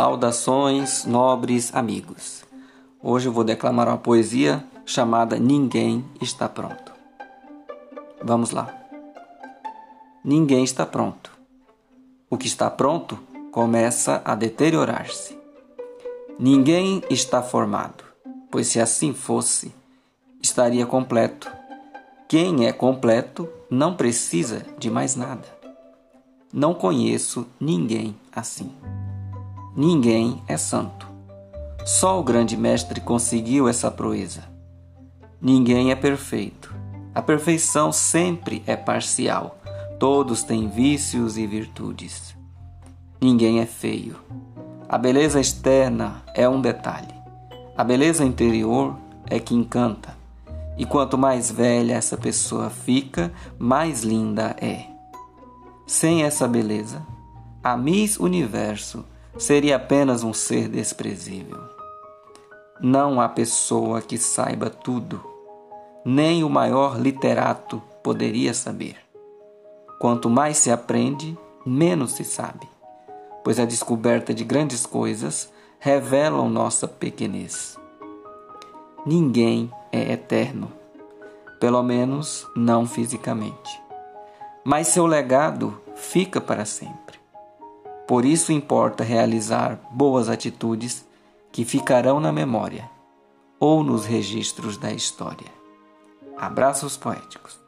Saudações, nobres amigos. Hoje eu vou declamar uma poesia chamada Ninguém está pronto. Vamos lá. Ninguém está pronto. O que está pronto começa a deteriorar-se. Ninguém está formado, pois se assim fosse, estaria completo. Quem é completo não precisa de mais nada. Não conheço ninguém assim. Ninguém é santo. Só o grande mestre conseguiu essa proeza. Ninguém é perfeito. A perfeição sempre é parcial. Todos têm vícios e virtudes. Ninguém é feio. A beleza externa é um detalhe. A beleza interior é que encanta. E quanto mais velha essa pessoa fica, mais linda é. Sem essa beleza, a Miss Universo seria apenas um ser desprezível. Não há pessoa que saiba tudo, nem o maior literato poderia saber. Quanto mais se aprende, menos se sabe, pois a descoberta de grandes coisas revelam nossa pequenez. Ninguém é eterno, pelo menos não fisicamente, mas seu legado fica para sempre. Por isso importa realizar boas atitudes que ficarão na memória ou nos registros da história. Abraços poéticos.